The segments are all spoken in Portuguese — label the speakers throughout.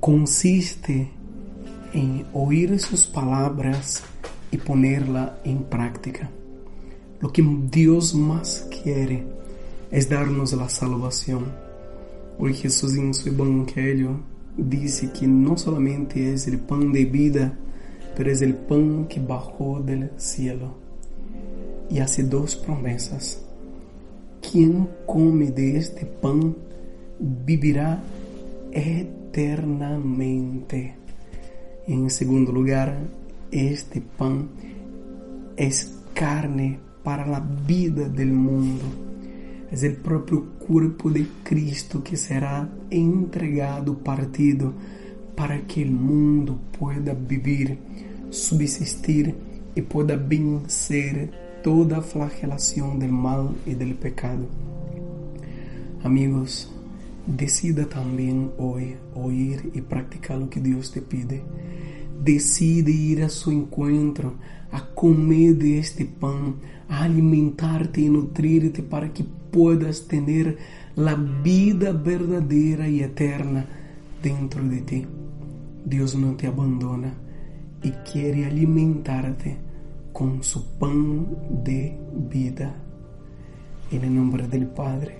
Speaker 1: consiste en oír sus palabras y ponerla en práctica. Lo que Dios más quiere es darnos la salvación. Hoy Jesús en su evangelio dice que no solamente es el pan de vida, pero es el pan que bajó del cielo. Y hace dos promesas. Quien come de este pan vivirá eternamente. En segundo lugar, este pan es carne para la vida del mundo. Es el propio cuerpo de Cristo que será entregado, partido, para que el mundo pueda vivir, subsistir y pueda vencer toda flagelación del mal y del pecado. Amigos, decida también hoy oír y practicar lo que Dios te pide. Decide ir a su encuentro, a comer de este pan, a alimentarte y nutrirte para que puedas tener la vida verdadera y eterna dentro de ti. Dios no te abandona y quiere alimentarte con su pan de vida. El nombre del Padre,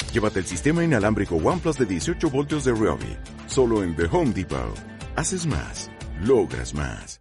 Speaker 2: Llévate el sistema inalámbrico OnePlus de 18 voltios de Ryobi. Solo en The Home Depot. Haces más. Logras más.